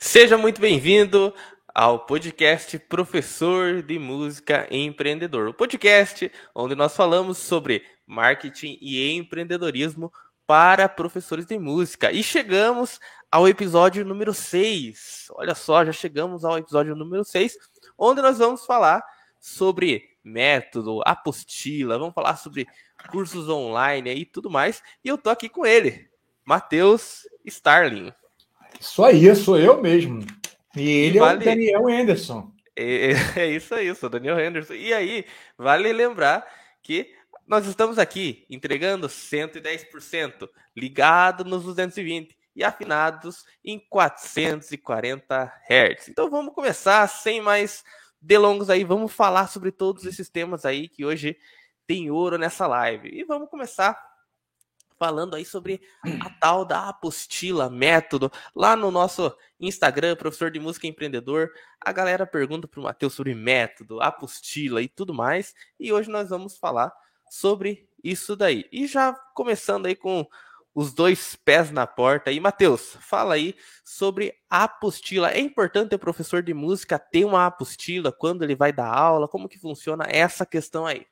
Seja muito bem-vindo ao podcast Professor de Música Empreendedor. O podcast onde nós falamos sobre marketing e empreendedorismo para professores de música. E chegamos ao episódio número 6. Olha só, já chegamos ao episódio número 6, onde nós vamos falar sobre método, apostila, vamos falar sobre cursos online e tudo mais. E eu tô aqui com ele, Matheus Starling. Isso aí, sou eu mesmo. E ele vale... é o Daniel Anderson. É, é isso aí, sou o Daniel Anderson. E aí, vale lembrar que nós estamos aqui entregando 110%, ligado nos 220 e afinados em 440 Hz. Então vamos começar sem mais delongos aí, vamos falar sobre todos esses temas aí que hoje tem ouro nessa live. E vamos começar falando aí sobre a tal da apostila, método. Lá no nosso Instagram, professor de música empreendedor, a galera pergunta para o Matheus sobre método, apostila e tudo mais. E hoje nós vamos falar sobre isso daí. E já começando aí com os dois pés na porta. E Matheus, fala aí sobre apostila. É importante o professor de música ter uma apostila quando ele vai dar aula? Como que funciona essa questão aí?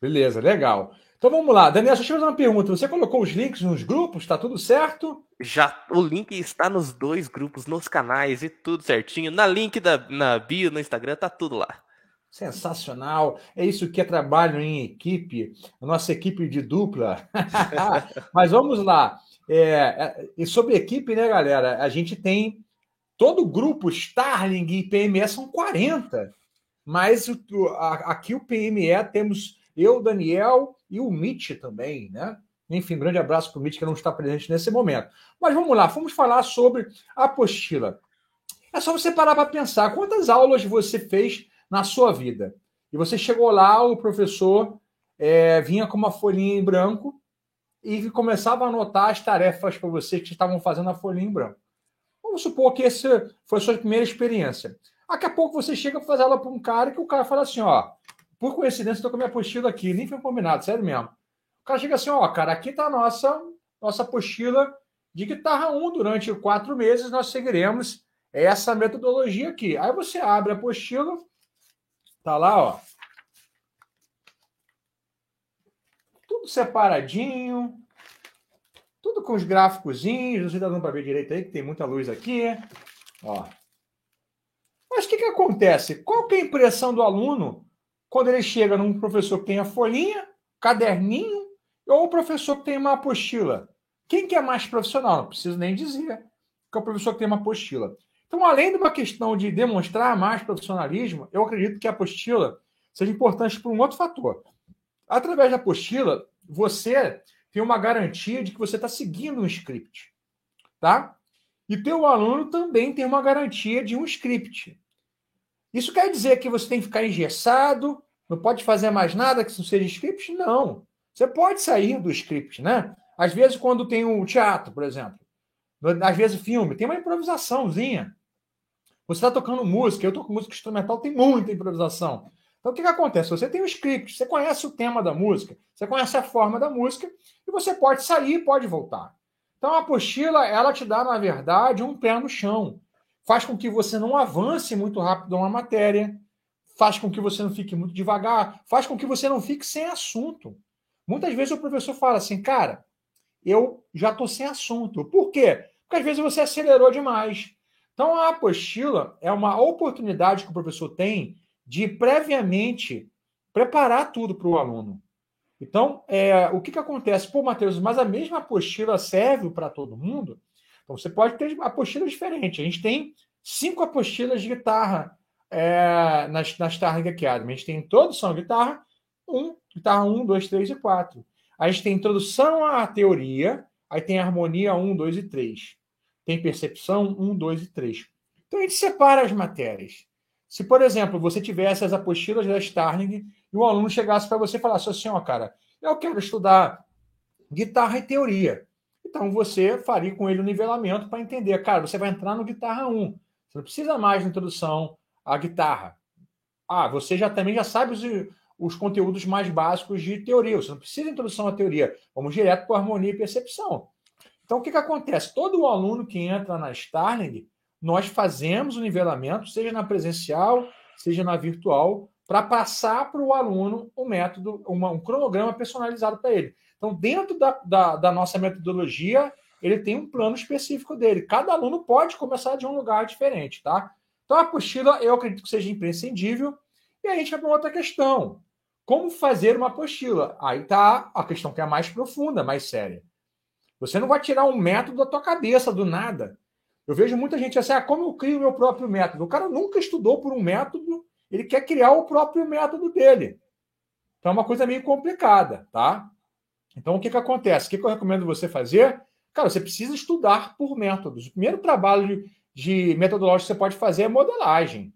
Beleza, legal. Então vamos lá. Daniel, deixa eu fazer uma pergunta. Você colocou os links nos grupos? Está tudo certo? Já o link está nos dois grupos, nos canais e tudo certinho. Na link da na bio no Instagram tá tudo lá. Sensacional. É isso que é trabalho em equipe, a nossa equipe de dupla. Mas vamos lá. É, é, e sobre equipe, né, galera? A gente tem todo o grupo Starling e PME são 40. Mas o, a, aqui o PME temos eu, Daniel e o Mitch também, né? Enfim, um grande abraço para o Mitch que não está presente nesse momento. Mas vamos lá, vamos falar sobre a apostila. É só você parar para pensar quantas aulas você fez na sua vida. E você chegou lá, o professor é, vinha com uma folhinha em branco e começava a anotar as tarefas para você que estavam fazendo a folhinha em branco. Vamos supor que essa foi a sua primeira experiência. Daqui a pouco você chega para fazer ela para um cara que o cara fala assim: ó, por coincidência, estou com a minha apostila aqui, nem foi combinado, sério mesmo. O cara chega assim, ó, cara, aqui está a nossa, nossa apostila de guitarra 1. Durante quatro meses nós seguiremos essa metodologia aqui. Aí você abre a apostila, tá lá, ó. Tudo separadinho, tudo com os gráficozinhos, não sei se dando para ver direito aí, que tem muita luz aqui, ó. Mas o que, que acontece? Qual que é a impressão do aluno quando ele chega num professor que tem a folhinha, caderninho, ou o professor que tem uma apostila. Quem que é mais profissional? Não preciso nem dizer que é o professor que tem uma apostila. Então, além de uma questão de demonstrar mais profissionalismo, eu acredito que a apostila seja importante por um outro fator. Através da apostila, você tem uma garantia de que você está seguindo um script, tá? E teu aluno também tem uma garantia de um script. Isso quer dizer que você tem que ficar engessado, não pode fazer mais nada que não seja script? Não. Você pode sair do script, né? Às vezes, quando tem um teatro, por exemplo, às vezes filme, tem uma improvisaçãozinha. Você está tocando música, eu toco música instrumental, tem muita improvisação. Então, o que, que acontece? Você tem um script, você conhece o tema da música, você conhece a forma da música, e você pode sair e pode voltar. Então, a apostila, ela te dá, na verdade, um pé no chão faz com que você não avance muito rápido uma matéria, faz com que você não fique muito devagar, faz com que você não fique sem assunto. Muitas vezes o professor fala assim, cara, eu já estou sem assunto. Por quê? Porque às vezes você acelerou demais. Então a apostila é uma oportunidade que o professor tem de previamente preparar tudo para o aluno. Então, é, o que, que acontece? Pô, Matheus, mas a mesma apostila serve para todo mundo? Então você pode ter apostilas diferentes. A gente tem cinco apostilas de guitarra é, nas, nas Starling Academy. A gente tem introdução à guitarra, um, guitarra 1, 2, 3 e 4. A gente tem introdução à teoria, aí tem harmonia 1, 2 e 3. Tem percepção 1, 2 e 3. Então a gente separa as matérias. Se, por exemplo, você tivesse as apostilas da Starling e o aluno chegasse para você e falasse assim, ó, cara, eu quero estudar guitarra e teoria. Então você faria com ele o um nivelamento para entender, cara, você vai entrar no guitarra 1. Você não precisa mais de introdução à guitarra. Ah, você já também já sabe os, os conteúdos mais básicos de teoria. Você não precisa de introdução à teoria. Vamos direto para harmonia e percepção. Então, o que, que acontece? Todo aluno que entra na Starling, nós fazemos o nivelamento, seja na presencial, seja na virtual, para passar para o aluno um método, uma, um cronograma personalizado para ele. Então, dentro da, da, da, nossa metodologia, ele tem um plano específico dele. Cada aluno pode começar de um lugar diferente, tá? Então, a apostila eu acredito que seja imprescindível. E a gente vai para outra questão. Como fazer uma apostila? Aí tá a questão que é mais profunda, mais séria. Você não vai tirar um método da tua cabeça do nada. Eu vejo muita gente assim, ah, como eu crio o meu próprio método? O cara nunca estudou por um método, ele quer criar o próprio método dele. Então é uma coisa meio complicada, tá? Então o que, que acontece? O que, que eu recomendo você fazer? Cara, você precisa estudar por métodos. O primeiro trabalho de, metodológico que você pode fazer é modelagem.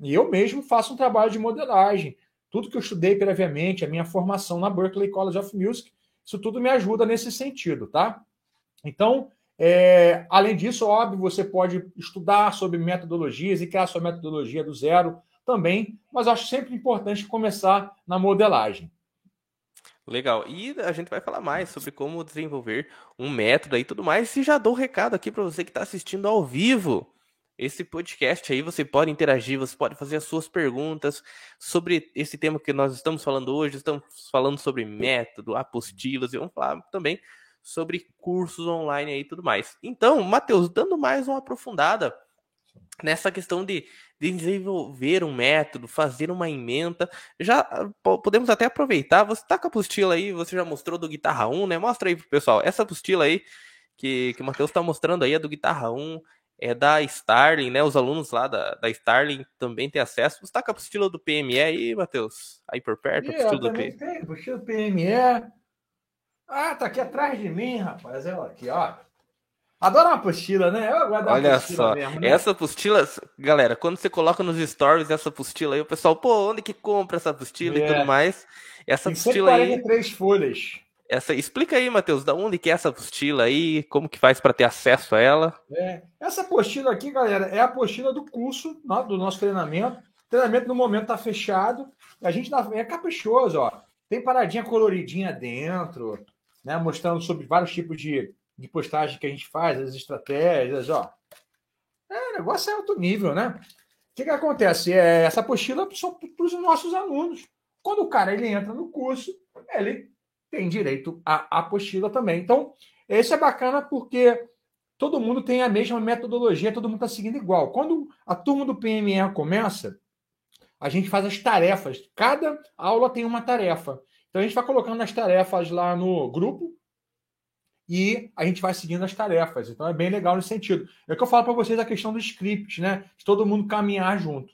E eu mesmo faço um trabalho de modelagem. Tudo que eu estudei previamente, a minha formação na Berklee College of Music, isso tudo me ajuda nesse sentido, tá? Então, é, além disso, óbvio, você pode estudar sobre metodologias e criar sua metodologia do zero também, mas acho sempre importante começar na modelagem. Legal. E a gente vai falar mais sobre como desenvolver um método e tudo mais. E já dou um recado aqui para você que está assistindo ao vivo esse podcast aí. Você pode interagir, você pode fazer as suas perguntas sobre esse tema que nós estamos falando hoje. Estamos falando sobre método, apostilas e vamos falar também sobre cursos online aí e tudo mais. Então, Matheus, dando mais uma aprofundada nessa questão de desenvolver um método, fazer uma emenda, já podemos até aproveitar, você tá com a apostila aí, você já mostrou do Guitarra 1, né? Mostra aí pro pessoal, essa apostila aí que, que o Matheus está mostrando aí é do Guitarra 1, é da Starling, né? Os alunos lá da, da Starling também têm acesso. Você tá com a apostila do PME aí, Matheus? Aí por perto, a apostila do PME. Tem, apostila do PME, ah, tá aqui atrás de mim, rapaz. Ela aqui, ó. Adoro uma apostila, né? Eu gosto Olha só, mesmo, né? essa apostila, galera, quando você coloca nos stories essa apostila aí, o pessoal, pô, onde que compra essa apostila é. e tudo mais? Essa Tem apostila 143 aí. folhas. Essa, explica aí, Matheus, da onde que é essa apostila aí, como que faz para ter acesso a ela? É, essa apostila aqui, galera, é a apostila do curso, né, do nosso treinamento. O treinamento no momento tá fechado. A gente é caprichoso, ó. Tem paradinha coloridinha dentro né, mostrando sobre vários tipos de, de postagem que a gente faz, as estratégias, ó. É, o negócio é alto nível, né? O que, que acontece? É, essa apostila só para os nossos alunos. Quando o cara ele entra no curso, ele tem direito à apostila também. Então, esse é bacana porque todo mundo tem a mesma metodologia, todo mundo está seguindo igual. Quando a turma do PME começa, a gente faz as tarefas. Cada aula tem uma tarefa. Então a gente vai colocando as tarefas lá no grupo e a gente vai seguindo as tarefas. Então é bem legal nesse sentido. É o que eu falo para vocês a questão do script, né? De todo mundo caminhar junto.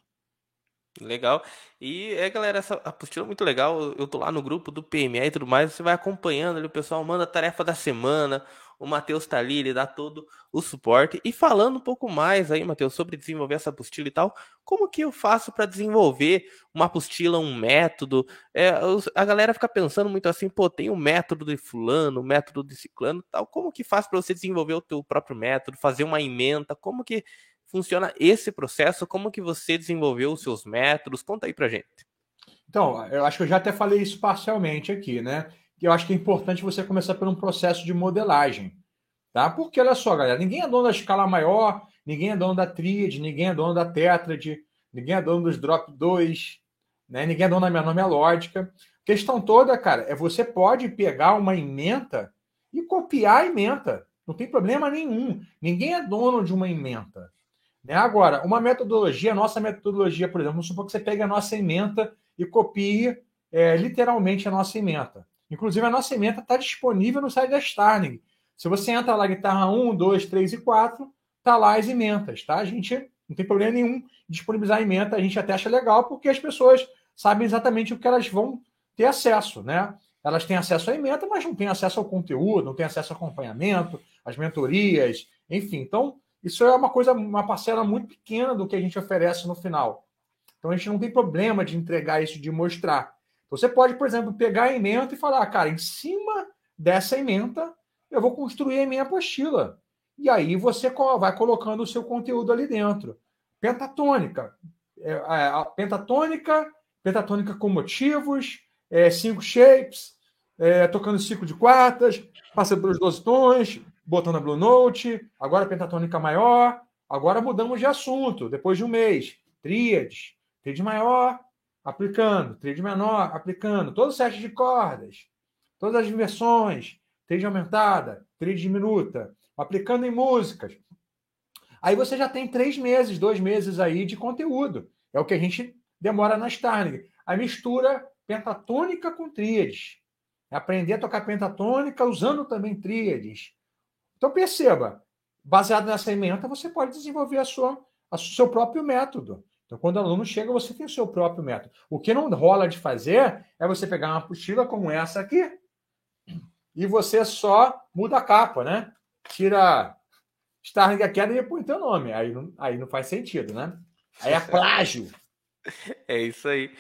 Legal. E é, galera, essa apostila é muito legal. Eu tô lá no grupo do PME e tudo mais. Você vai acompanhando ali, o pessoal manda a tarefa da semana. O Matheus tá ali, ele dá todo o suporte. E falando um pouco mais aí, Matheus, sobre desenvolver essa apostila e tal, como que eu faço para desenvolver uma apostila, um método? É, a galera fica pensando muito assim, pô, tem um método de fulano, um método de ciclano tal. Como que faz para você desenvolver o teu próprio método, fazer uma emenda? Como que funciona esse processo? Como que você desenvolveu os seus métodos? Conta aí pra gente. Então, eu acho que eu já até falei isso parcialmente aqui, né? Eu acho que é importante você começar por um processo de modelagem. Tá? Porque olha só, galera, ninguém é dono da escala maior, ninguém é dono da tríade, ninguém é dono da tétrade, ninguém é dono dos drop 2, né? ninguém é dono da minha nome lógica. A questão toda, cara, é você pode pegar uma emenda e copiar a emenda. Não tem problema nenhum. Ninguém é dono de uma emenda. Né? Agora, uma metodologia, nossa metodologia, por exemplo, vamos supor que você pegue a nossa emenda e copie é, literalmente a nossa emenda. Inclusive, a nossa emenda está disponível no site da Starling. Se você entra lá, guitarra 1, 2, 3 e 4, tá lá as emendas, tá? A gente não tem problema nenhum disponibilizar a emenda, a gente até acha legal, porque as pessoas sabem exatamente o que elas vão ter acesso, né? Elas têm acesso à emenda, mas não têm acesso ao conteúdo, não têm acesso ao acompanhamento, às mentorias, enfim. Então, isso é uma coisa, uma parcela muito pequena do que a gente oferece no final. Então, a gente não tem problema de entregar isso, de mostrar. Você pode, por exemplo, pegar a emenda e falar, cara, em cima dessa emenda, eu vou construir a minha apostila. E aí você vai colocando o seu conteúdo ali dentro. Pentatônica. É, a pentatônica, pentatônica com motivos, é, cinco shapes, é, tocando ciclo de quartas, passando pelos 12 tons, botando a Blue Note, agora pentatônica maior, agora mudamos de assunto, depois de um mês. Tríades, tríade maior, aplicando, tríade menor, aplicando, todo o set de cordas, todas as inversões, tríade aumentada, tríade diminuta, aplicando em músicas. Aí você já tem três meses, dois meses aí de conteúdo. É o que a gente demora na Starling. A mistura pentatônica com tríades. É aprender a tocar pentatônica usando também tríades. Então perceba, baseado nessa emenda, você pode desenvolver a sua, o seu próprio método. Então, quando o aluno chega, você tem o seu próprio método. O que não rola de fazer é você pegar uma apostila como essa aqui e você só muda a capa, né? Tira Starling Academy e põe teu nome. Aí não, aí não faz sentido, né? Aí é plágio. É isso aí.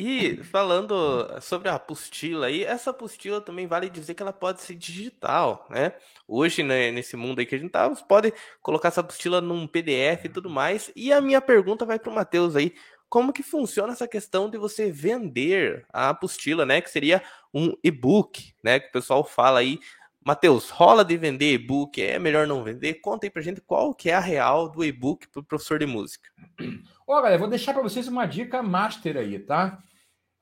E falando sobre a apostila aí, essa apostila também vale dizer que ela pode ser digital, né? Hoje, né, nesse mundo aí que a gente tá, você pode colocar essa apostila num PDF e tudo mais. E a minha pergunta vai para o Matheus aí, como que funciona essa questão de você vender a apostila, né? Que seria um e-book, né? Que o pessoal fala aí. Matheus, rola de vender e-book? É melhor não vender? Conta aí pra gente qual que é a real do e-book pro professor de música. Ó, galera, vou deixar para vocês uma dica master aí, tá?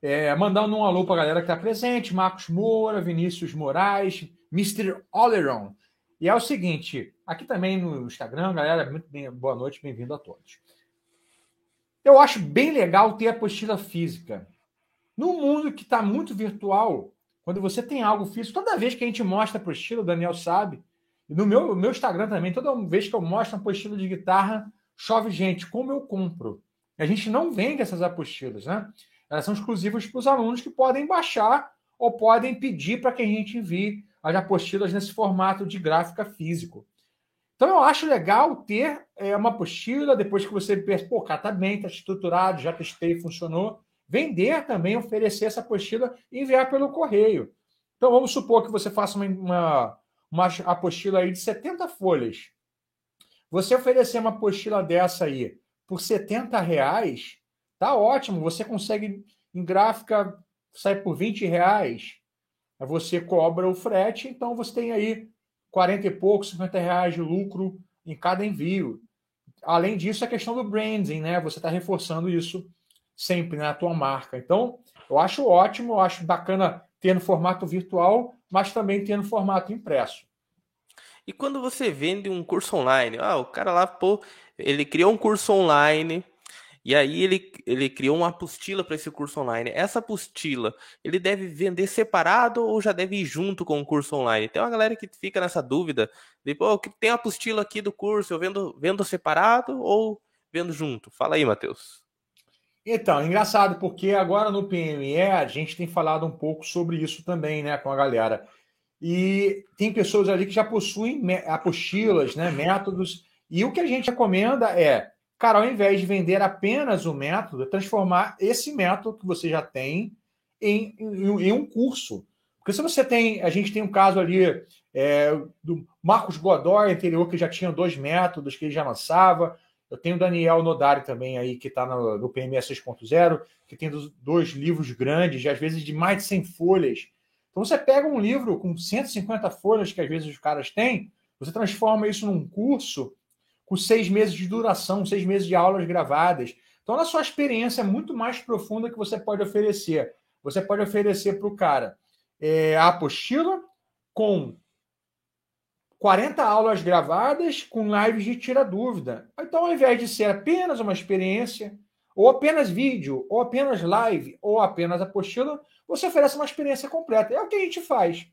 É, mandando um alô para a galera que está presente: Marcos Moura, Vinícius Moraes, Mr. Oleron. E é o seguinte: aqui também no Instagram, galera, muito bem, boa noite, bem-vindo a todos. Eu acho bem legal ter apostila física. No mundo que está muito virtual, quando você tem algo físico, toda vez que a gente mostra a apostila, o Daniel sabe, e no meu, meu Instagram também, toda vez que eu mostro uma apostila de guitarra, chove gente. Como eu compro? A gente não vende essas apostilas, né? Elas são exclusivas para os alunos que podem baixar ou podem pedir para que a gente envie as apostilas nesse formato de gráfica físico. Então eu acho legal ter é, uma apostila, depois que você pensa, pô, cara, tá bem, tá estruturado, já testei, funcionou. Vender também, oferecer essa apostila e enviar pelo correio. Então vamos supor que você faça uma, uma, uma apostila aí de 70 folhas. Você oferecer uma apostila dessa aí por 70 reais, Tá ótimo, você consegue em gráfica sai por 20 reais. Você cobra o frete, então você tem aí 40 e poucos, 50 reais de lucro em cada envio. Além disso, a questão do branding, né? Você está reforçando isso sempre na tua marca. Então, eu acho ótimo, eu acho bacana ter no formato virtual, mas também ter no formato impresso. E quando você vende um curso online, ah, o cara lá, pô, ele criou um curso online, e aí ele, ele criou uma apostila para esse curso online. Essa apostila, ele deve vender separado ou já deve ir junto com o curso online? Tem uma galera que fica nessa dúvida, pô, tem a apostila aqui do curso, eu vendo, vendo separado ou vendo junto? Fala aí, Matheus. Então, engraçado, porque agora no PME a gente tem falado um pouco sobre isso também, né, com a galera. E tem pessoas ali que já possuem apostilas, né, métodos, e o que a gente recomenda é Cara, ao invés de vender apenas o método, é transformar esse método que você já tem em, em, em, um curso. Porque se você tem, a gente tem um caso ali é, do Marcos Godoy, anterior, que já tinha dois métodos que ele já lançava. Eu tenho o Daniel Nodari também aí, que está no, no PME 6.0, que tem dois livros grandes, de, às vezes de mais de 100 folhas. Então você pega um livro com 150 folhas, que às vezes os caras têm, você transforma isso num curso com seis meses de duração, seis meses de aulas gravadas. Então, a sua experiência é muito mais profunda que você pode oferecer. Você pode oferecer para o cara é, a apostila com 40 aulas gravadas com lives de tira dúvida. Então, ao invés de ser apenas uma experiência, ou apenas vídeo, ou apenas live, ou apenas apostila, você oferece uma experiência completa. É o que a gente faz.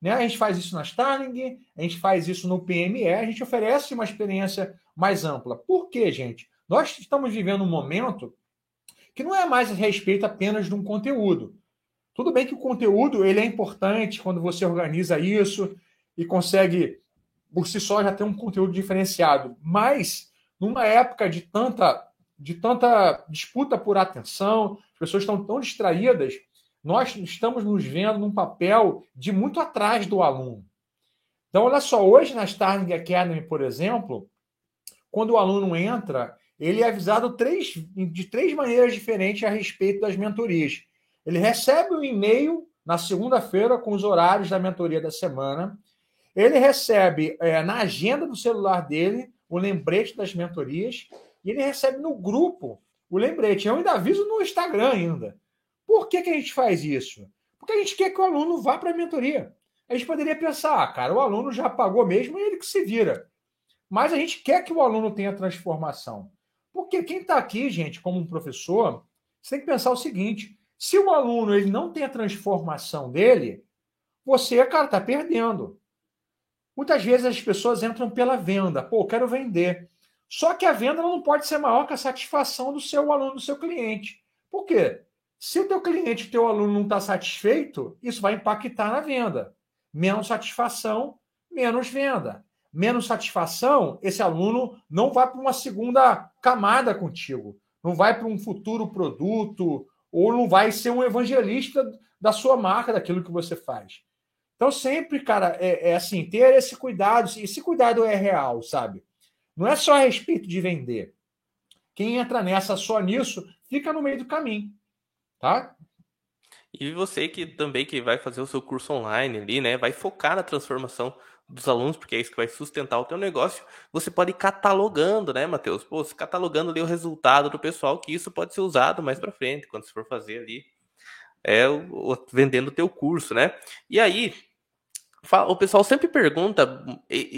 Né? A gente faz isso na Starling, a gente faz isso no PME, a gente oferece uma experiência mais ampla. Por quê, gente? Nós estamos vivendo um momento que não é mais a respeito apenas de um conteúdo. Tudo bem que o conteúdo ele é importante quando você organiza isso e consegue, por si só, já ter um conteúdo diferenciado. Mas, numa época de tanta, de tanta disputa por atenção, as pessoas estão tão distraídas, nós estamos nos vendo num papel de muito atrás do aluno. Então, olha só, hoje na Starling Academy, por exemplo, quando o aluno entra, ele é avisado três, de três maneiras diferentes a respeito das mentorias. Ele recebe um e-mail na segunda-feira com os horários da mentoria da semana. Ele recebe é, na agenda do celular dele o lembrete das mentorias e ele recebe no grupo o lembrete. Eu ainda aviso no Instagram ainda. Por que, que a gente faz isso? Porque a gente quer que o aluno vá para a mentoria. A gente poderia pensar, ah, cara, o aluno já pagou mesmo, e ele que se vira. Mas a gente quer que o aluno tenha transformação. Porque quem está aqui, gente, como um professor, você tem que pensar o seguinte: se o aluno ele não tem a transformação dele, você, cara, está perdendo. Muitas vezes as pessoas entram pela venda. Pô, quero vender. Só que a venda não pode ser maior que a satisfação do seu aluno, do seu cliente. Por quê? Se o teu cliente, teu aluno não está satisfeito, isso vai impactar na venda. Menos satisfação, menos venda. Menos satisfação, esse aluno não vai para uma segunda camada contigo. Não vai para um futuro produto, ou não vai ser um evangelista da sua marca, daquilo que você faz. Então, sempre, cara, é, é assim, ter esse cuidado, e esse cuidado é real, sabe? Não é só a respeito de vender. Quem entra nessa só nisso, fica no meio do caminho, tá? E você que também que vai fazer o seu curso online ali, né, vai focar na transformação dos alunos, porque é isso que vai sustentar o teu negócio, você pode ir catalogando, né, Matheus? Pô, catalogando ali o resultado do pessoal, que isso pode ser usado mais para frente, quando você for fazer ali, é, vendendo o teu curso, né? E aí, o pessoal sempre pergunta,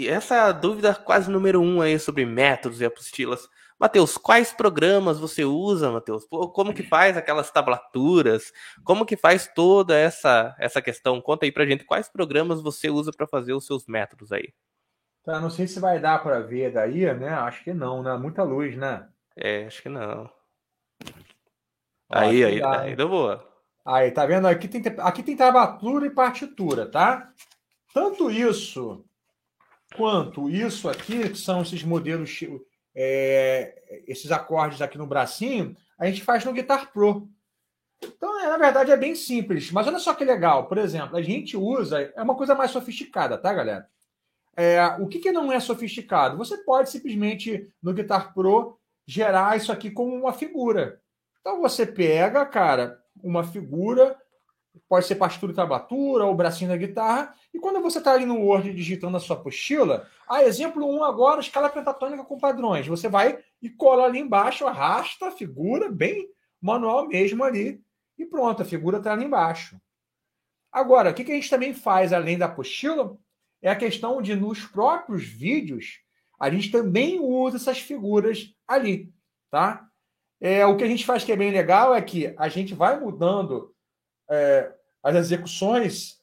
essa é a dúvida quase número um aí sobre métodos e apostilas. Matheus, quais programas você usa, Matheus? Como que faz aquelas tablaturas? Como que faz toda essa essa questão? Conta aí pra gente quais programas você usa para fazer os seus métodos aí. Tá, não sei se vai dar para ver daí, né? Acho que não, né? Muita luz, né? É, acho que não. aí, aí, aí deu boa. Aí, tá vendo? Aqui tem, aqui tem tablatura e partitura, tá? Tanto isso quanto isso aqui, que são esses modelos, é, esses acordes aqui no bracinho, a gente faz no Guitar Pro. Então, é, na verdade, é bem simples. Mas olha só que legal. Por exemplo, a gente usa. É uma coisa mais sofisticada, tá, galera? É, o que, que não é sofisticado? Você pode simplesmente, no Guitar Pro, gerar isso aqui como uma figura. Então, você pega, cara, uma figura, pode ser partitura e tablatura, ou bracinho da guitarra, e quando você está ali no Word digitando a sua apostila, ah, exemplo 1 agora, escala pentatônica com padrões. Você vai e cola ali embaixo, arrasta a figura, bem manual mesmo ali, e pronto, a figura está ali embaixo. Agora, o que, a gente também faz além da apostila? É a questão de, nos próprios vídeos, a gente também usa essas figuras ali, tá? É, o que a gente faz que é bem legal é que a gente vai mudando é, as execuções,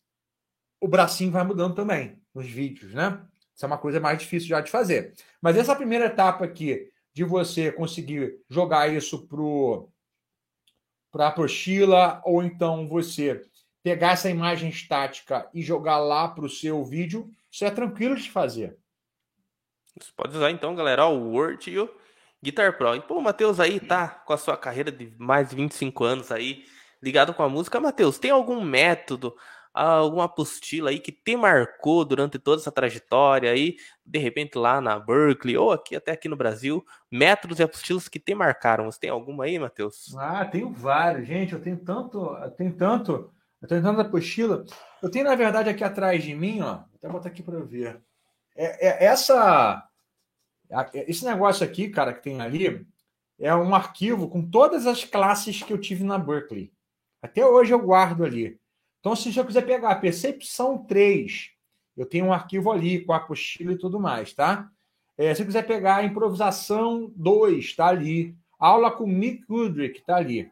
o bracinho vai mudando também nos vídeos, né? Isso é uma coisa mais difícil já de fazer. Mas essa primeira etapa aqui, de você conseguir jogar isso para a apostila, ou então você pegar essa imagem estática e jogar lá para o seu vídeo, isso é tranquilo de fazer. Você pode usar então, galera, o Word e o Guitar Pro. E, pô, o Matheus aí tá com a sua carreira de mais de 25 anos aí, ligado com a música. Matheus, tem algum método, alguma apostila aí que te marcou durante toda essa trajetória aí, de repente lá na Berkeley ou aqui até aqui no Brasil, métodos e apostilas que te marcaram? Você tem alguma aí, Matheus? Ah, tenho vários, gente. Eu tenho tanto, eu tenho tanto, eu tenho tanta apostila. Eu tenho na verdade aqui atrás de mim, ó. Vou até botar aqui para ver. É, é, essa, esse negócio aqui, cara, que tem ali, é um arquivo com todas as classes que eu tive na Berkeley. Até hoje eu guardo ali. Então, se eu quiser pegar a percepção 3, eu tenho um arquivo ali com a apostila e tudo mais, tá? É, se eu quiser pegar a improvisação 2, está ali. aula com Nick Goodrick, está ali.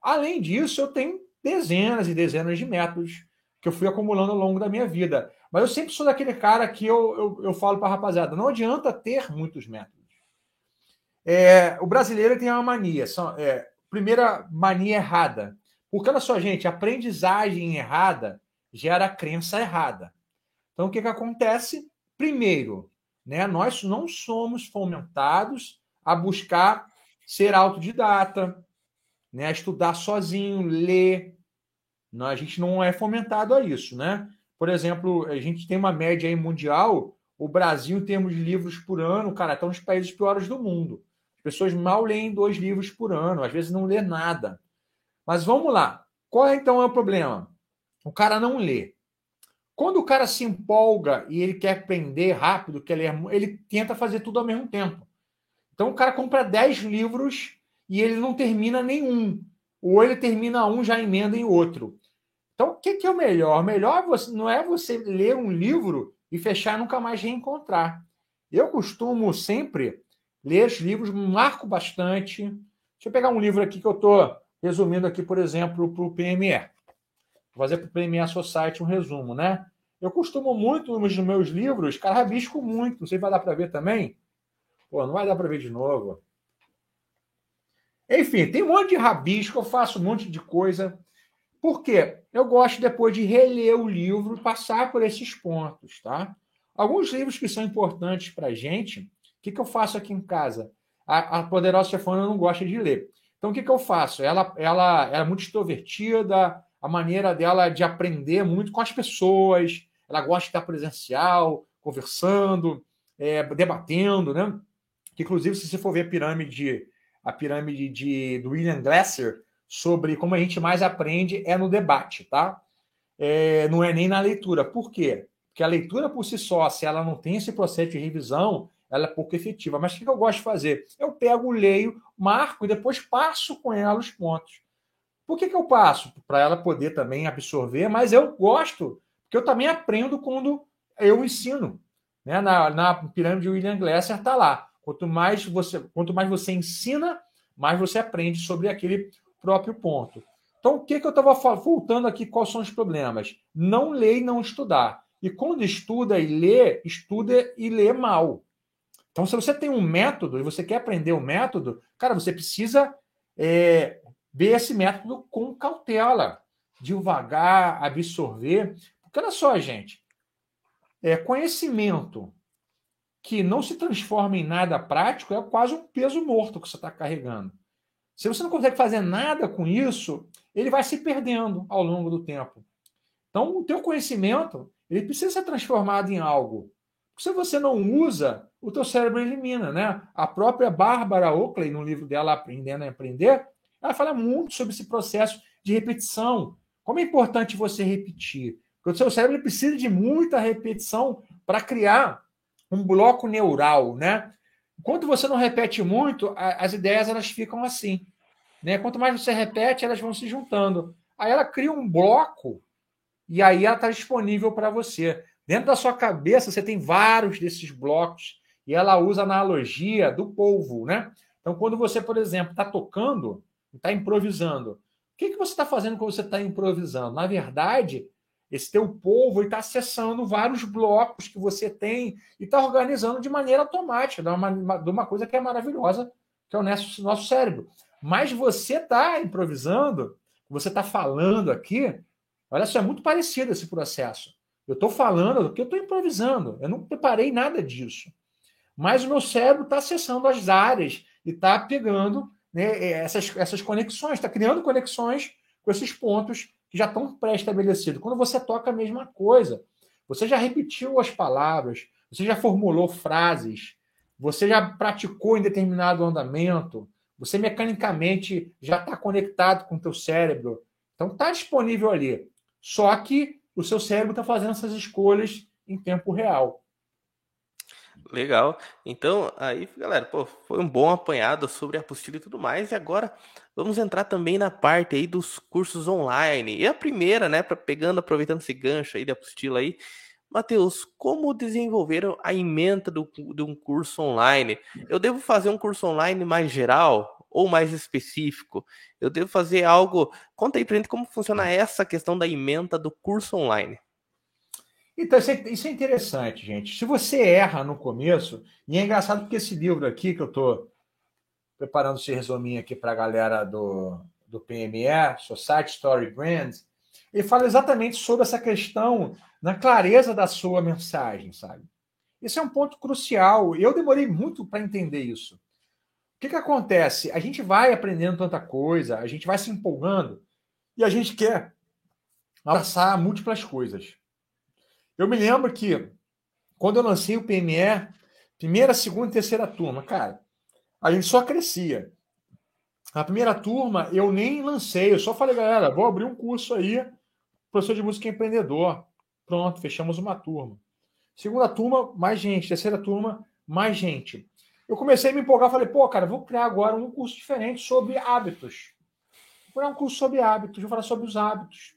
Além disso, eu tenho dezenas e dezenas de métodos que eu fui acumulando ao longo da minha vida. Mas eu sempre sou daquele cara que eu, eu, eu falo para a rapaziada: não adianta ter muitos métodos. É, o brasileiro tem uma mania, são, é, primeira mania errada. Porque olha só, gente, aprendizagem errada gera crença errada. Então, o que, que acontece? Primeiro, né, nós não somos fomentados a buscar ser autodidata, né, estudar sozinho, ler. Não, a gente não é fomentado a isso, né? Por exemplo, a gente tem uma média aí mundial, o Brasil, em termos de livros por ano, cara, está nos países piores do mundo. As pessoas mal leem dois livros por ano, às vezes não lê nada. Mas vamos lá. Qual é, então é o problema? O cara não lê. Quando o cara se empolga e ele quer aprender rápido, quer ler, ele tenta fazer tudo ao mesmo tempo. Então o cara compra 10 livros e ele não termina nenhum. Ou ele termina um, já emenda em outro. Então, o que, que é o melhor? O melhor é não é você ler um livro e fechar e nunca mais reencontrar. Eu costumo sempre ler os livros, marco bastante. Deixa eu pegar um livro aqui que eu estou resumindo aqui, por exemplo, para o PME. Vou fazer para o PME Society um resumo, né? Eu costumo muito nos meus livros, cara, rabisco muito. Não sei se vai dar para ver também. Pô, não vai dar para ver de novo. Enfim, tem um monte de rabisco, eu faço um monte de coisa. Por quê? Eu gosto depois de reler o livro, passar por esses pontos, tá? Alguns livros que são importantes para gente, o que, que eu faço aqui em casa? A, a Poderosa Chefona não gosta de ler. Então, o que, que eu faço? Ela, ela, é muito extrovertida, a maneira dela de aprender muito com as pessoas, ela gosta de estar presencial, conversando, é, debatendo, né? Que, inclusive, se você for ver a pirâmide, a pirâmide de, do William Glasser, sobre como a gente mais aprende é no debate, tá? É, não é nem na leitura. Por quê? Porque a leitura por si só, se ela não tem esse processo de revisão, ela é pouco efetiva. Mas o que eu gosto de fazer? Eu pego, leio, marco e depois passo com ela os pontos. Por que, que eu passo? Para ela poder também absorver, mas eu gosto, porque eu também aprendo quando eu ensino. Né? Na, na pirâmide de William Glasser está lá. Quanto mais, você, quanto mais você ensina, mais você aprende sobre aquele próprio ponto. Então, o que, que eu estava voltando aqui? Quais são os problemas? Não ler e não estudar. E quando estuda e lê, estuda e lê mal. Então, se você tem um método e você quer aprender o um método, cara, você precisa é, ver esse método com cautela, devagar, absorver. Porque olha só, gente, é, conhecimento que não se transforma em nada prático é quase um peso morto que você está carregando. Se você não consegue fazer nada com isso, ele vai se perdendo ao longo do tempo. Então, o teu conhecimento, ele precisa ser transformado em algo. Se você não usa, o teu cérebro elimina, né? A própria Bárbara Oakley, no livro dela Aprendendo a Aprender, ela fala muito sobre esse processo de repetição. Como é importante você repetir. Porque o seu cérebro precisa de muita repetição para criar um bloco neural, né? Quando você não repete muito, as ideias elas ficam assim. Né? Quanto mais você repete, elas vão se juntando. Aí ela cria um bloco e aí ela está disponível para você. Dentro da sua cabeça, você tem vários desses blocos e ela usa a analogia do polvo, né? Então, quando você, por exemplo, está tocando, está improvisando, o que, que você está fazendo quando você está improvisando? Na verdade, esse teu polvo está acessando vários blocos que você tem e está organizando de maneira automática, de uma, de uma coisa que é maravilhosa, que é o nosso, nosso cérebro. Mas você está improvisando, você está falando aqui, olha só, é muito parecido esse processo. Eu estou falando do que eu estou improvisando, eu não preparei nada disso. Mas o meu cérebro está acessando as áreas e está pegando né, essas, essas conexões, está criando conexões com esses pontos que já estão pré-estabelecidos. Quando você toca a mesma coisa, você já repetiu as palavras, você já formulou frases, você já praticou em determinado andamento, você mecanicamente já está conectado com o teu cérebro. Então está disponível ali. Só que o seu cérebro está fazendo essas escolhas em tempo real. Legal. Então, aí, galera, pô, foi um bom apanhado sobre a apostila e tudo mais. E agora vamos entrar também na parte aí dos cursos online. E a primeira, né, pra, pegando, aproveitando esse gancho aí da apostila aí, Matheus, como desenvolver a emenda do, de um curso online? Eu devo fazer um curso online mais geral ou mais específico? Eu devo fazer algo. Conta aí pra gente como funciona essa questão da emenda do curso online. Então, isso é, isso é interessante, gente. Se você erra no começo, e é engraçado porque esse livro aqui que eu estou preparando esse resuminho aqui para a galera do, do PME, Society Story Brands, ele fala exatamente sobre essa questão na clareza da sua mensagem, sabe? Isso é um ponto crucial. Eu demorei muito para entender isso. Que, que acontece? A gente vai aprendendo tanta coisa, a gente vai se empolgando e a gente quer abraçar múltiplas coisas. Eu me lembro que quando eu lancei o PME, primeira, segunda e terceira turma, cara, a gente só crescia. A primeira turma eu nem lancei, eu só falei, galera, vou abrir um curso aí, professor de música empreendedor, Pronto, fechamos uma turma. Segunda turma, mais gente. Terceira turma, mais gente. Eu comecei a me empolgar, falei, pô, cara, vou criar agora um curso diferente sobre hábitos. Vou criar um curso sobre hábitos, vou falar sobre os hábitos.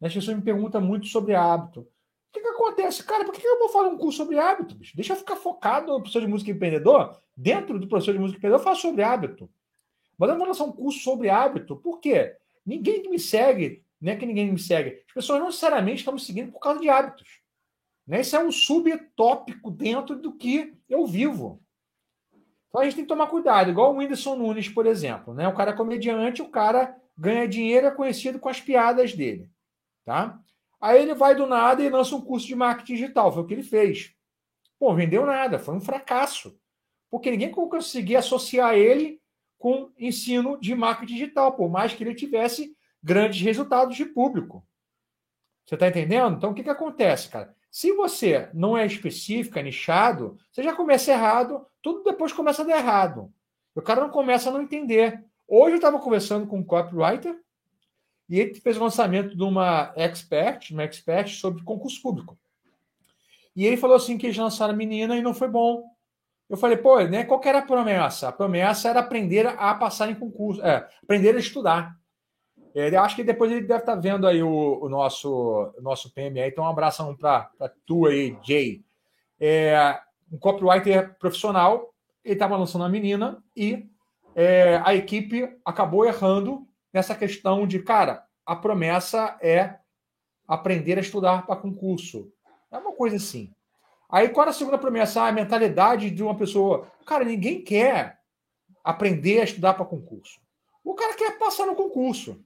As pessoas me perguntam muito sobre hábito. O que, que acontece? Cara, por que eu vou falar um curso sobre hábitos? Deixa eu ficar focado no professor de música empreendedor. Dentro do professor de música empreendedor, eu falo sobre hábito. Mas eu vou lançar um curso sobre hábito. Por quê? Ninguém que me segue, não é que ninguém me segue. As pessoas não necessariamente estão me seguindo por causa de hábitos. Né? Isso é um subtópico dentro do que eu vivo. Então a gente tem que tomar cuidado, igual o Whindersson Nunes, por exemplo. Né? O cara é comediante, o cara ganha dinheiro, é conhecido com as piadas dele. Tá? Aí ele vai do nada e lança um curso de marketing digital. Foi o que ele fez. Pô, vendeu nada, foi um fracasso. Porque ninguém conseguia associar ele com ensino de marketing digital, por mais que ele tivesse grandes resultados de público. Você está entendendo? Então, o que, que acontece, cara? Se você não é específico, é nichado, você já começa errado, tudo depois começa a dar errado. O cara não começa a não entender. Hoje eu estava conversando com um copywriter e ele fez o lançamento de uma expert, uma expert sobre concurso público. E ele falou assim que eles lançaram a menina e não foi bom. Eu falei, pô, né, qual era a promessa? A promessa era aprender a passar em concurso, é, aprender a estudar. É, eu acho que depois ele deve estar tá vendo aí o, o nosso, o nosso PM aí. Então, um abraço para tu aí, Jay. É, um copywriter profissional, ele estava lançando a menina e é, a equipe acabou errando nessa questão de, cara, a promessa é aprender a estudar para concurso. É uma coisa assim. Aí, qual era a segunda promessa? Ah, a mentalidade de uma pessoa. Cara, ninguém quer aprender a estudar para concurso. O cara quer passar no concurso.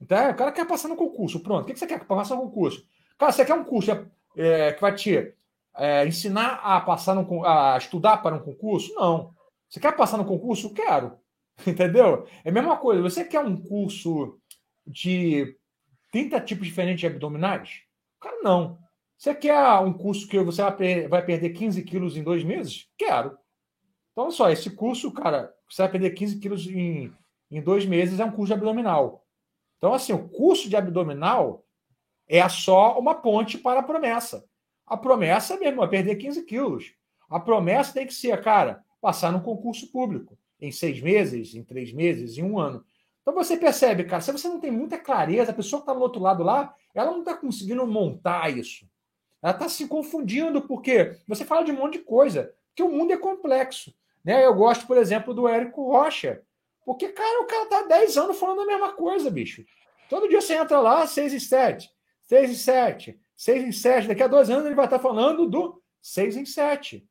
Então, o cara quer passar no concurso. Pronto. O que você quer passar no concurso? Cara, você quer um curso é, que vai te é, ensinar a passar no, a estudar para um concurso? Não. Você quer passar no concurso? Quero. Entendeu? É a mesma coisa. Você quer um curso de 30 tipos diferentes de abdominais? Cara, não. Você quer um curso que você vai perder 15 quilos em dois meses? Quero. Então, olha só, esse curso, cara, você vai perder 15 quilos em, em dois meses, é um curso de abdominal. Então, assim, o curso de abdominal é só uma ponte para a promessa. A promessa mesmo é perder 15 quilos. A promessa tem que ser, cara, passar no concurso público em seis meses, em três meses, em um ano. Então você percebe, cara, se você não tem muita clareza, a pessoa que está no outro lado lá, ela não está conseguindo montar isso. Ela está se confundindo, porque você fala de um monte de coisa, porque o mundo é complexo. Né? Eu gosto, por exemplo, do Érico Rocha, porque, cara, o cara tá 10 anos falando a mesma coisa, bicho. Todo dia você entra lá, 6 e 7, 6 e 7, 6 em 7. Daqui a dois anos ele vai estar falando do 6 em 7.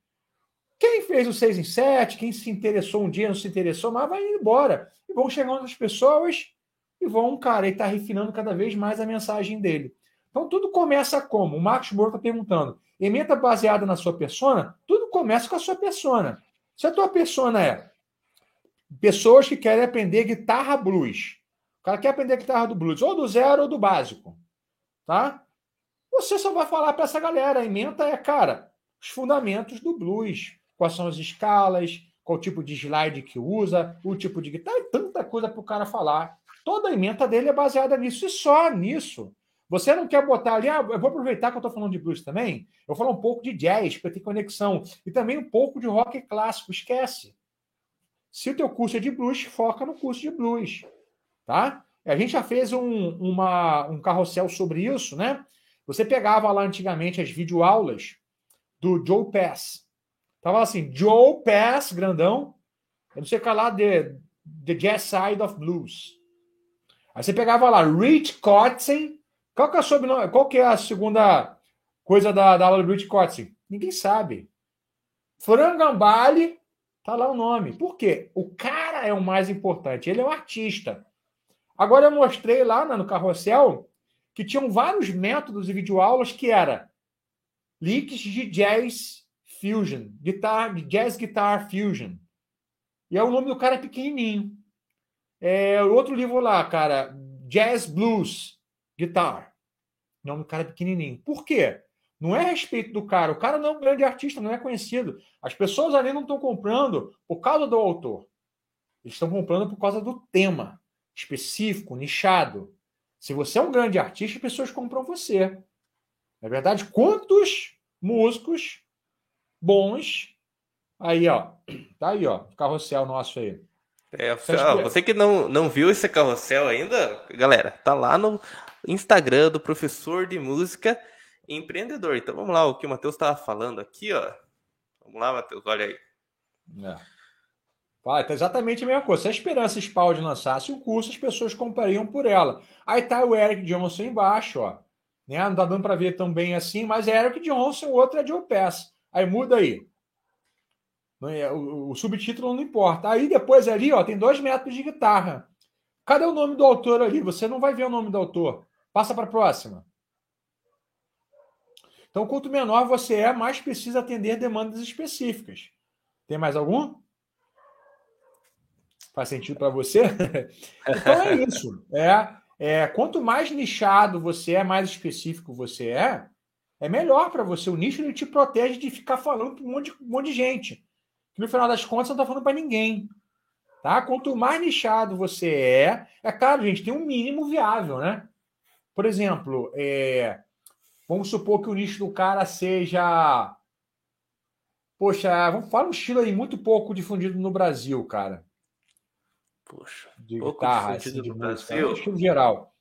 Quem fez o 6 em 7, quem se interessou um dia, não se interessou, mas vai embora. E vão chegando as pessoas e vão, cara, ele está refinando cada vez mais a mensagem dele. Então tudo começa como? O Marcos Moura está perguntando. Ementa baseada na sua persona? Tudo começa com a sua persona. Se a tua persona é pessoas que querem aprender guitarra blues, o cara quer aprender guitarra do blues, ou do zero ou do básico, tá? Você só vai falar para essa galera. A ementa é, cara, os fundamentos do blues. Quais são as escalas, qual tipo de slide que usa, o tipo de guitarra, tanta coisa para o cara falar. Toda a ementa dele é baseada nisso, e só nisso. Você não quer botar ali, ah, eu vou aproveitar que eu estou falando de blues também, eu vou falar um pouco de jazz, para ter conexão, e também um pouco de rock clássico, esquece. Se o teu curso é de blues, foca no curso de blues, tá? A gente já fez um, uma, um carrossel sobre isso, né? Você pegava lá antigamente as videoaulas do Joe Pass. Tava assim, Joe Pass, grandão, eu não sei qual lá, The, the Jazz Side of Blues. Aí você pegava lá, Rich Kotzen, qual que é, sobrenome, qual que é a segunda coisa da, da aula do Rich Kotzen? Ninguém sabe. Frangambali, tá lá o nome. Por quê? O cara é o mais importante, ele é o artista. Agora eu mostrei lá no carrossel que tinham vários métodos e videoaulas que era leaks de jazz fusion, guitar, jazz guitar fusion. E é o nome do cara é pequenininho. É, outro livro lá, cara, Jazz Blues Guitar. O nome do cara é pequenininho. Por quê? Não é respeito do cara. O cara não é um grande artista, não é conhecido. As pessoas ali não estão comprando por causa do autor. Eles estão comprando por causa do tema específico, nichado. Se você é um grande artista, as pessoas compram você. Na é verdade, quantos músicos bons aí, ó. Tá aí, ó. Carrossel nosso aí. É, você que não, não viu esse carrossel ainda, galera, tá lá no Instagram do professor de música empreendedor. Então vamos lá, o que o Matheus estava falando aqui, ó. Vamos lá, Matheus, olha aí. É. Ah, tá exatamente a mesma coisa. Se a Esperança Spald lançasse o curso, as pessoas comprariam por ela. Aí tá o Eric Johnson embaixo, ó. Né? Não tá dando para ver tão bem assim, mas é Eric Johnson, o outro é Joe Pass. Aí muda aí. É? O, o, subtítulo não importa. Aí depois ali, ó, tem dois metros de guitarra. Cadê o nome do autor ali? Você não vai ver o nome do autor. Passa para a próxima. Então, quanto menor você é, mais precisa atender demandas específicas. Tem mais algum? Faz sentido para você? então é isso. É, é, quanto mais nichado você é, mais específico você é, é melhor para você. O nicho ele te protege de ficar falando para um monte, um monte de gente que no final das contas você não está falando para ninguém. Tá? Quanto mais nichado você é, é claro, gente, tem um mínimo viável, né? Por exemplo, é, vamos supor que o nicho do cara seja. Poxa, vamos falar um estilo aí muito pouco difundido no Brasil, cara. Poxa, de guitarra, assim, de música, no estilo geral.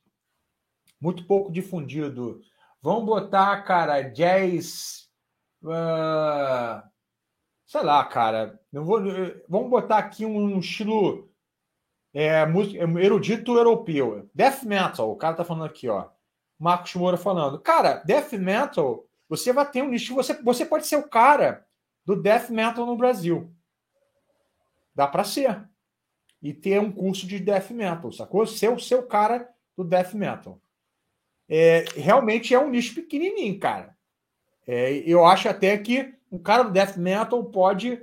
Muito pouco difundido. Vamos botar, cara, jazz. Uh, sei lá, cara, eu vou, vamos botar aqui um, estilo é, música, é, erudito europeu. Death metal, o cara tá falando aqui, ó. Marcos Moura falando. Cara, death metal, você vai ter um nicho, você, você pode ser o cara do death metal no Brasil. Dá para ser. E ter um curso de death metal, sacou? Ser o seu cara do death metal. É, realmente é um nicho pequenininho, cara. É, eu acho até que um cara do death metal pode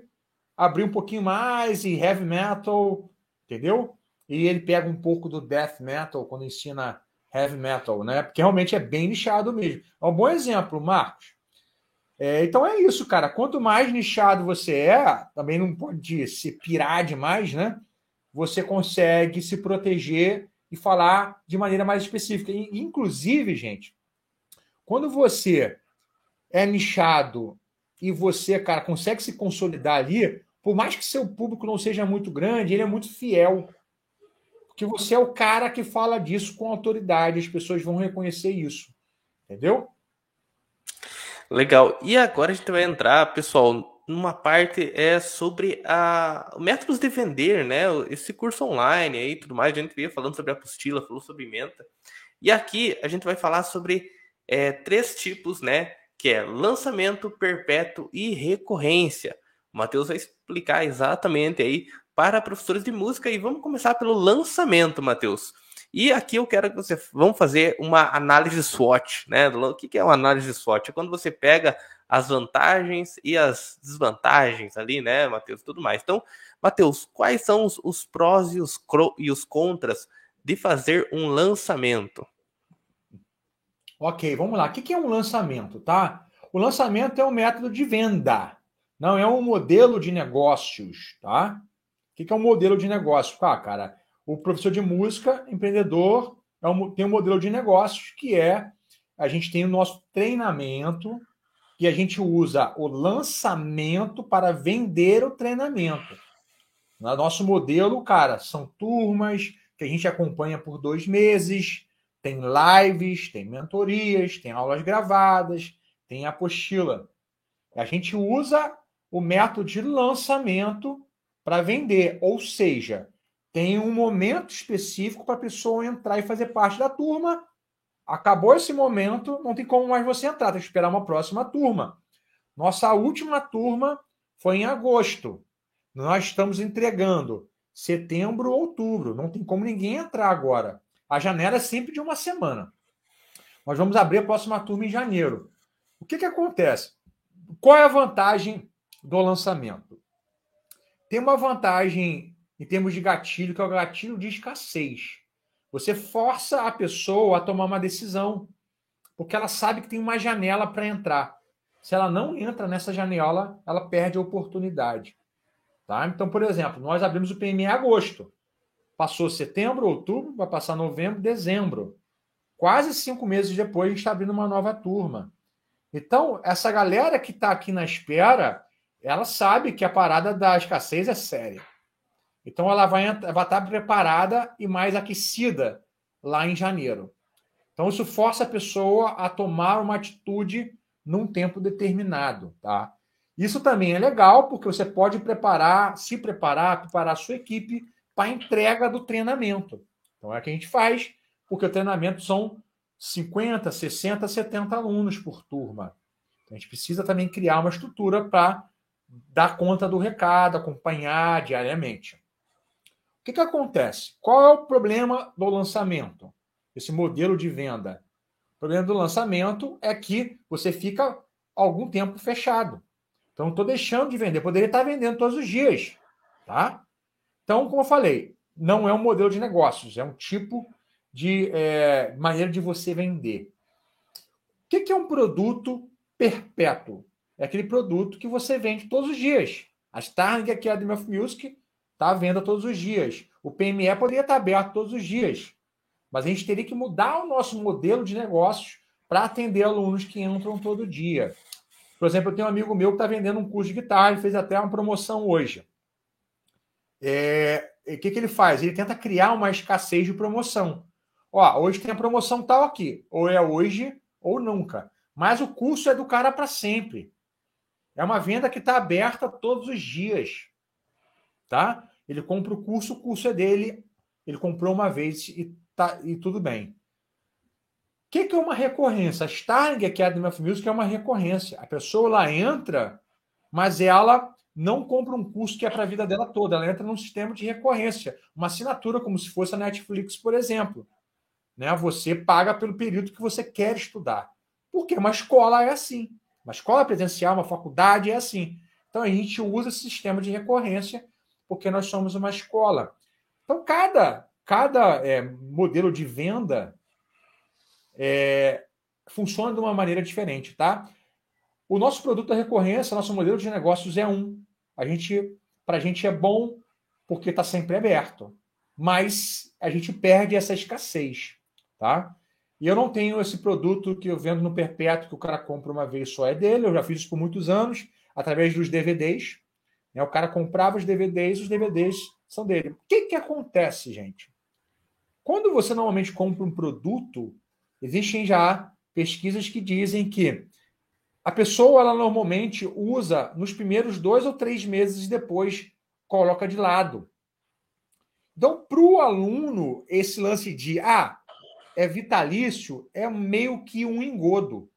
abrir um pouquinho mais e heavy metal, entendeu? E ele pega um pouco do death metal quando ensina heavy metal, né? Porque realmente é bem nichado mesmo. É um bom exemplo, Marcos. É, então é isso, cara. Quanto mais nichado você é, também não pode se pirar demais, né? Você consegue se proteger e falar de maneira mais específica. Inclusive, gente, quando você é nichado e você, cara, consegue se consolidar ali, por mais que seu público não seja muito grande, ele é muito fiel. Porque você é o cara que fala disso com autoridade, as pessoas vão reconhecer isso. Entendeu? Legal. E agora a gente vai entrar, pessoal, numa parte é sobre a métodos de vender, né? Esse curso online aí, tudo mais. A gente veio falando sobre apostila, falou sobre menta. E aqui a gente vai falar sobre é, três tipos, né, que é lançamento perpétuo e recorrência. O Matheus vai explicar exatamente aí para professores de música e vamos começar pelo lançamento, Matheus. E aqui eu quero que você vamos fazer uma análise SWOT, né? O que é uma análise SWOT? É quando você pega as vantagens e as desvantagens ali, né, Matheus, tudo mais. Então, Matheus, quais são os, os prós e os, e os contras de fazer um lançamento? Ok, vamos lá. O que é um lançamento, tá? O lançamento é um método de venda, não é um modelo de negócios, tá? O que é um modelo de negócio? Ah, cara, o professor de música, empreendedor, é um, tem um modelo de negócios que é a gente tem o nosso treinamento e a gente usa o lançamento para vender o treinamento. No nosso modelo, cara, são turmas que a gente acompanha por dois meses tem lives, tem mentorias, tem aulas gravadas, tem apostila. A gente usa o método de lançamento para vender, ou seja, tem um momento específico para a pessoa entrar e fazer parte da turma. Acabou esse momento, não tem como mais você entrar, tem que esperar uma próxima turma. Nossa última turma foi em agosto. Nós estamos entregando setembro, outubro. Não tem como ninguém entrar agora. A janela é sempre de uma semana. Nós vamos abrir a próxima turma em janeiro. O que, que acontece? Qual é a vantagem do lançamento? Tem uma vantagem em termos de gatilho, que é o gatilho de escassez. Você força a pessoa a tomar uma decisão, porque ela sabe que tem uma janela para entrar. Se ela não entra nessa janela, ela perde a oportunidade. Tá? Então, por exemplo, nós abrimos o PME em agosto. Passou setembro, outubro, vai passar novembro, dezembro. Quase cinco meses depois, a gente está abrindo uma nova turma. Então, essa galera que está aqui na espera, ela sabe que a parada da escassez é séria. Então, ela vai, vai estar preparada e mais aquecida lá em janeiro. Então, isso força a pessoa a tomar uma atitude num tempo determinado, tá? Isso também é legal, porque você pode preparar, se preparar, preparar a sua equipe para a entrega do treinamento. Então, é o que a gente faz, porque o treinamento são 50, 60, 70 alunos por turma. Então, a gente precisa também criar uma estrutura para dar conta do recado, acompanhar diariamente. Que, que acontece? Qual é o problema do lançamento? Esse modelo de venda. O problema do lançamento é que você fica algum tempo fechado. Então, estou deixando de vender. Poderia estar vendendo todos os dias. Tá? Então, como eu falei, não é um modelo de negócios, é um tipo de é, maneira de você vender. O que, que é um produto perpétuo? É aquele produto que você vende todos os dias. A Starling Academy of Music está à venda todos os dias. O PME poderia estar aberto todos os dias. Mas a gente teria que mudar o nosso modelo de negócios para atender alunos que entram todo dia. Por exemplo, eu tenho um amigo meu que está vendendo um curso de guitarra, ele fez até uma promoção hoje. É, o que, que ele faz? Ele tenta criar uma escassez de promoção. Ó, hoje tem a promoção tal aqui. Ou é hoje ou nunca. Mas o curso é do cara para sempre. É uma venda que está aberta todos os dias. Tá? Ele compra o curso, o curso é dele. Ele comprou uma vez e, tá, e tudo bem. O que, que é uma recorrência? A Starling Academy of Music é uma recorrência. A pessoa lá entra, mas ela não compra um curso que é para a vida dela toda. Ela entra num sistema de recorrência, uma assinatura como se fosse a Netflix, por exemplo. Né? Você paga pelo período que você quer estudar. Porque uma escola é assim. Uma escola presencial, uma faculdade é assim. Então a gente usa esse sistema de recorrência porque nós somos uma escola. Então cada, cada é, modelo de venda é, funciona de uma maneira diferente, tá? O nosso produto da recorrência, nosso modelo de negócios é um. A gente, para a gente é bom porque está sempre aberto, mas a gente perde essa escassez, tá? E eu não tenho esse produto que eu vendo no perpétuo que o cara compra uma vez só é dele. Eu já fiz isso por muitos anos através dos DVDs. Né? O cara comprava os DVDs, os DVDs são dele. O que que acontece, gente? Quando você normalmente compra um produto, Existem já pesquisas que dizem que a pessoa ela normalmente usa nos primeiros dois ou três meses e depois coloca de lado. Então, para o aluno, esse lance de ah, é vitalício é meio que um engodo.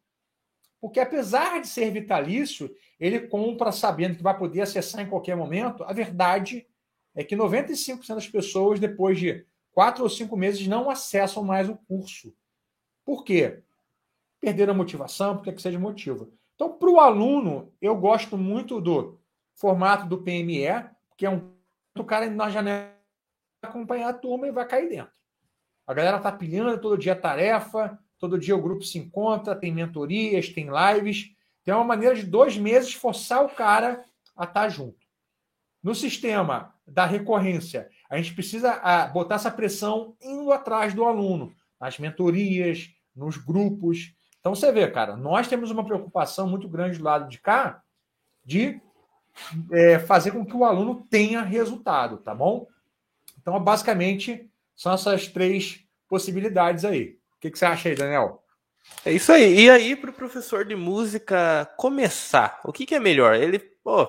Porque apesar de ser vitalício, ele compra sabendo que vai poder acessar em qualquer momento. A verdade é que 95% das pessoas, depois de quatro ou cinco meses, não acessam mais o curso. Por quê? Perderam a motivação, porque que seja motivo. Então, para o aluno, eu gosto muito do formato do PME, que é um o cara na janela acompanhar a turma e vai cair dentro. A galera está pilhando todo dia tarefa, todo dia o grupo se encontra, tem mentorias, tem lives. Tem uma maneira de dois meses forçar o cara a estar tá junto. No sistema da recorrência, a gente precisa ah, botar essa pressão indo atrás do aluno nas mentorias, nos grupos. Então você vê, cara, nós temos uma preocupação muito grande do lado de cá de é, fazer com que o aluno tenha resultado, tá bom? Então, basicamente, são essas três possibilidades aí. O que, que você acha aí, Daniel? É isso aí. E aí, para o professor de música começar, o que, que é melhor? Ele, pô,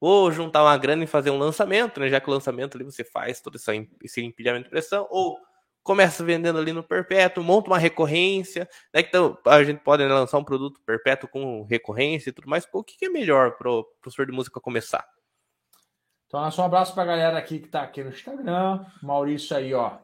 vou juntar uma grana e fazer um lançamento, né? Já que o lançamento ali você faz todo esse empilhamento de pressão, ou começa vendendo ali no perpétuo, monta uma recorrência, né? Então a gente pode né, lançar um produto perpétuo com recorrência e tudo mais. O que é melhor para o professor de música começar? Então, só um abraço para a galera aqui que está aqui no Instagram. Maurício aí, ó.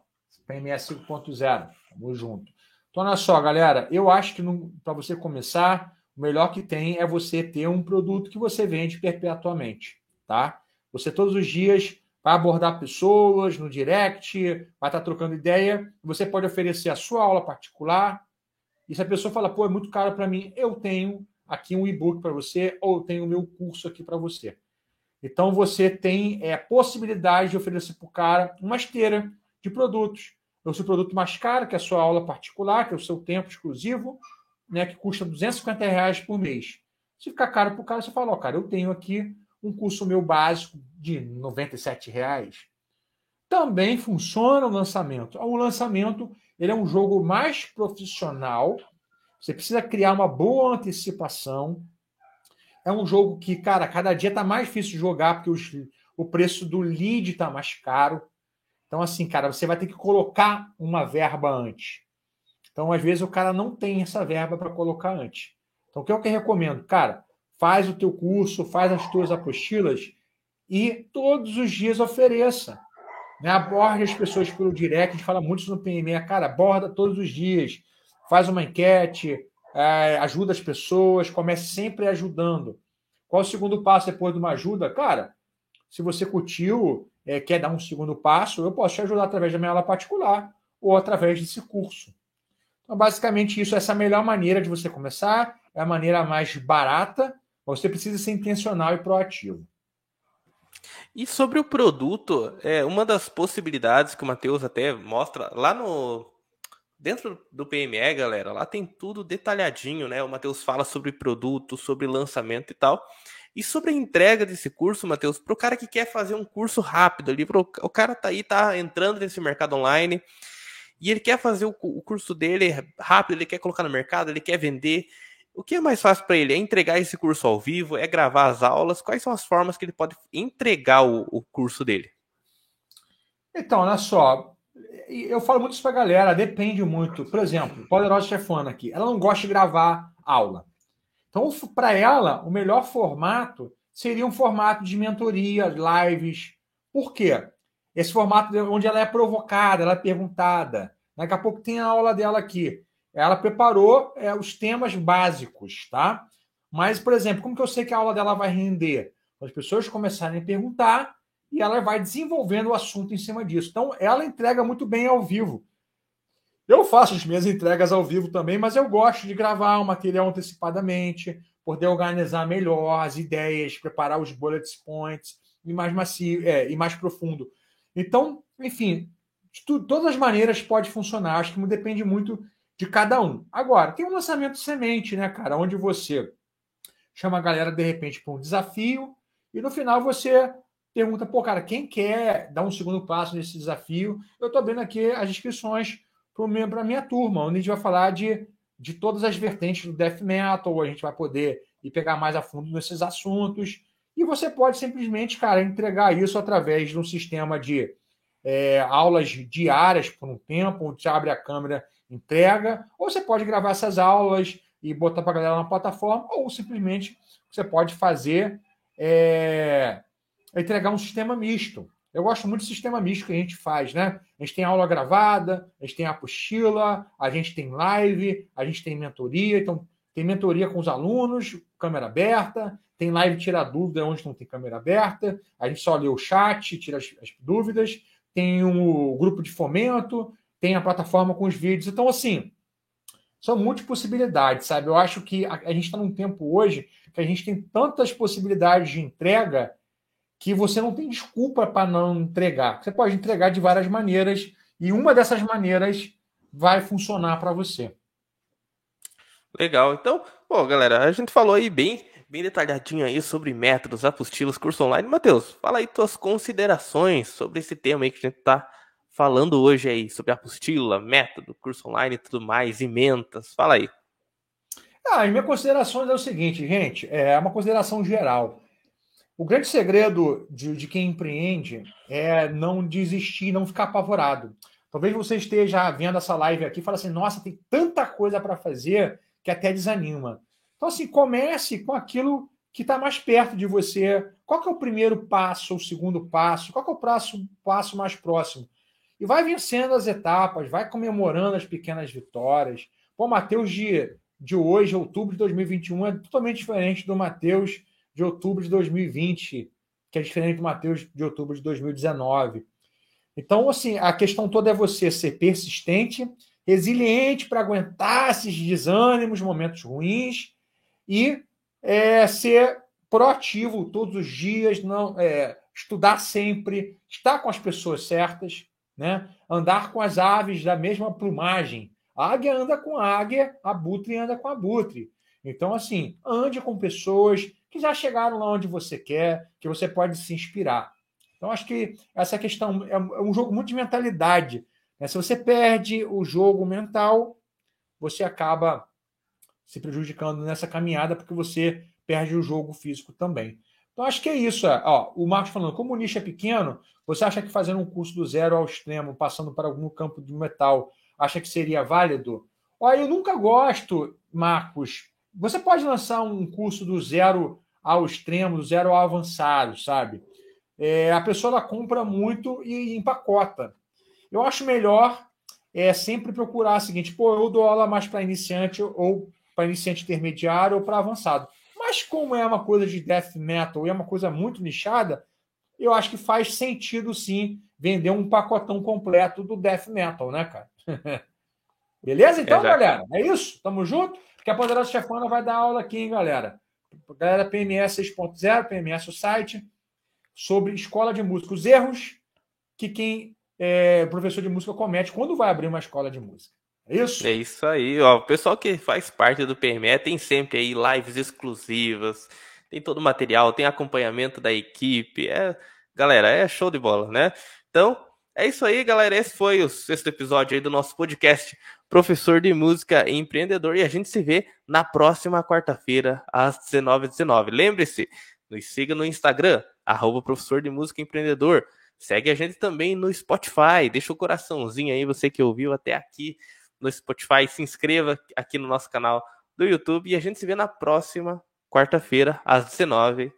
PMS 5.0. Tamo junto. Então, olha só, galera. Eu acho que para você começar, o melhor que tem é você ter um produto que você vende perpetuamente, tá? Você todos os dias vai abordar pessoas no direct, vai estar trocando ideia. Você pode oferecer a sua aula particular. E se a pessoa fala, pô, é muito caro para mim, eu tenho aqui um e-book para você, ou eu tenho o meu curso aqui para você. Então você tem é, a possibilidade de oferecer para o cara uma esteira de produtos. O seu produto mais caro, que é a sua aula particular, que é o seu tempo exclusivo, né, que custa 250 reais por mês. Se ficar caro para o cara, você fala, ó, cara, eu tenho aqui um curso meu básico de 97 reais. Também funciona o lançamento. O lançamento ele é um jogo mais profissional. Você precisa criar uma boa antecipação. É um jogo que, cara, cada dia está mais difícil de jogar porque os, o preço do lead está mais caro. Então, assim, cara, você vai ter que colocar uma verba antes. Então, às vezes, o cara não tem essa verba para colocar antes. Então, o que eu que recomendo? Cara, faz o teu curso, faz as tuas apostilas e todos os dias ofereça. Né? Aborde as pessoas pelo direct, a gente fala muito isso no PME, cara, aborda todos os dias, faz uma enquete, é, ajuda as pessoas, comece sempre ajudando. Qual o segundo passo depois de uma ajuda? Cara, se você curtiu, é, quer dar um segundo passo, eu posso te ajudar através da minha aula particular ou através desse curso. Então, basicamente, isso, essa é a melhor maneira de você começar, é a maneira mais barata, mas você precisa ser intencional e proativo. E sobre o produto, é uma das possibilidades que o Matheus até mostra lá no dentro do PME, galera, lá tem tudo detalhadinho, né? O Matheus fala sobre produto, sobre lançamento e tal. E sobre a entrega desse curso, Matheus, para o cara que quer fazer um curso rápido ali, pro, o cara tá aí, tá entrando nesse mercado online e ele quer fazer o, o curso dele rápido, ele quer colocar no mercado, ele quer vender. O que é mais fácil para ele? É entregar esse curso ao vivo? É gravar as aulas? Quais são as formas que ele pode entregar o, o curso dele? Então, olha só. Eu falo muito isso para a galera, depende muito. Por exemplo, Poderosa Chefana aqui, ela não gosta de gravar aula. Então, para ela, o melhor formato seria um formato de mentoria, lives. Por quê? Esse formato onde ela é provocada, ela é perguntada. Daqui a pouco tem a aula dela aqui. Ela preparou é, os temas básicos, tá? Mas, por exemplo, como que eu sei que a aula dela vai render? As pessoas começarem a perguntar e ela vai desenvolvendo o assunto em cima disso. Então, ela entrega muito bem ao vivo. Eu faço as minhas entregas ao vivo também, mas eu gosto de gravar o material antecipadamente, poder organizar melhor as ideias, preparar os bullet points e mais macio, é, e mais profundo. Então, enfim, de tu, todas as maneiras pode funcionar. Acho que depende muito de cada um. Agora, tem um lançamento semente, né, cara? Onde você chama a galera, de repente, para um desafio e no final você pergunta, pô, cara, quem quer dar um segundo passo nesse desafio? Eu estou vendo aqui as inscrições para a minha turma, onde a gente vai falar de, de todas as vertentes do death metal, a gente vai poder ir pegar mais a fundo nesses assuntos. E você pode simplesmente, cara, entregar isso através de um sistema de é, aulas diárias por um tempo, onde você abre a câmera, entrega, ou você pode gravar essas aulas e botar para a galera na plataforma, ou simplesmente você pode fazer é, entregar um sistema misto. Eu gosto muito do sistema misto que a gente faz, né? A gente tem aula gravada, a gente tem apostila, a gente tem live, a gente tem mentoria. Então, tem mentoria com os alunos, câmera aberta, tem live tira dúvida onde não tem câmera aberta, a gente só lê o chat, tira as, as dúvidas, tem um grupo de fomento, tem a plataforma com os vídeos. Então, assim, são muitas possibilidades, sabe? Eu acho que a, a gente está num tempo hoje que a gente tem tantas possibilidades de entrega que você não tem desculpa para não entregar. Você pode entregar de várias maneiras e uma dessas maneiras vai funcionar para você. Legal. Então, bom, galera, a gente falou aí bem, bem detalhadinho aí sobre métodos, apostilas, curso online. Matheus, fala aí tuas considerações sobre esse tema aí que a gente está falando hoje aí, sobre apostila, método, curso online e tudo mais, emendas. Fala aí. Ah, e minha consideração é o seguinte, gente, é uma consideração geral. O grande segredo de, de quem empreende é não desistir, não ficar apavorado. Talvez você esteja vendo essa live aqui e fale assim: nossa, tem tanta coisa para fazer que até desanima. Então, assim, comece com aquilo que está mais perto de você. Qual é o primeiro passo, o segundo passo? Qual é o passo, passo mais próximo? E vai vencendo as etapas, vai comemorando as pequenas vitórias. Pô, Mateus de, de hoje, outubro de 2021, é totalmente diferente do Mateus de outubro de 2020, que é diferente do Mateus de outubro de 2019. Então, assim, a questão toda é você ser persistente, resiliente para aguentar esses desânimos, momentos ruins e é, ser proativo todos os dias, não é, estudar sempre, estar com as pessoas certas, né? andar com as aves da mesma plumagem. A águia anda com a águia, abutre anda com abutre. Então, assim, ande com pessoas que já chegaram lá onde você quer, que você pode se inspirar. Então, acho que essa questão é um é jogo muito de mentalidade. Né? Se você perde o jogo mental, você acaba se prejudicando nessa caminhada, porque você perde o jogo físico também. Então, acho que é isso. Ó, o Marcos falando, como o nicho é pequeno, você acha que fazendo um curso do zero ao extremo, passando para algum campo de metal, acha que seria válido? Olha, eu nunca gosto, Marcos. Você pode lançar um curso do zero ao extremo, do zero ao avançado, sabe? É, a pessoa ela compra muito e empacota. Eu acho melhor é sempre procurar o seguinte: pô, eu dou aula mais para iniciante ou para iniciante intermediário ou para avançado. Mas como é uma coisa de death metal e é uma coisa muito nichada, eu acho que faz sentido sim vender um pacotão completo do death metal, né, cara? Beleza, então, Exato. galera? É isso? Tamo junto? Porque a Poderosa Chefana vai dar aula aqui, hein, galera? Galera PMS 6.0, PMS o site, sobre escola de música. Os erros que quem é professor de música comete quando vai abrir uma escola de música. É isso? É isso aí, ó. O pessoal que faz parte do PME tem sempre aí lives exclusivas, tem todo o material, tem acompanhamento da equipe. É, galera, é show de bola, né? Então, é isso aí, galera. Esse foi o sexto episódio aí do nosso podcast Professor de Música e Empreendedor. E a gente se vê na próxima quarta-feira, às 19h19. Lembre-se, nos siga no Instagram, arroba Professor de Música Empreendedor. Segue a gente também no Spotify. Deixa o coraçãozinho aí, você que ouviu até aqui no Spotify. Se inscreva aqui no nosso canal do YouTube. E a gente se vê na próxima quarta-feira, às 19h19.